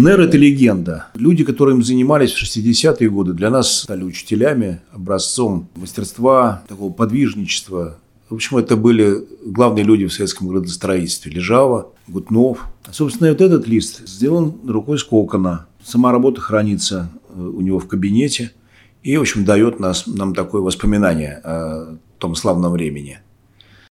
Нер – это легенда. Люди, которые им занимались в 60-е годы, для нас стали учителями, образцом мастерства, такого подвижничества. В общем, это были главные люди в советском градостроительстве. Лежава, Гутнов. А, собственно, вот этот лист сделан рукой Скокона. Сама работа хранится э, у него в кабинете. И, в общем, дает нас, нам такое воспоминание о том славном времени.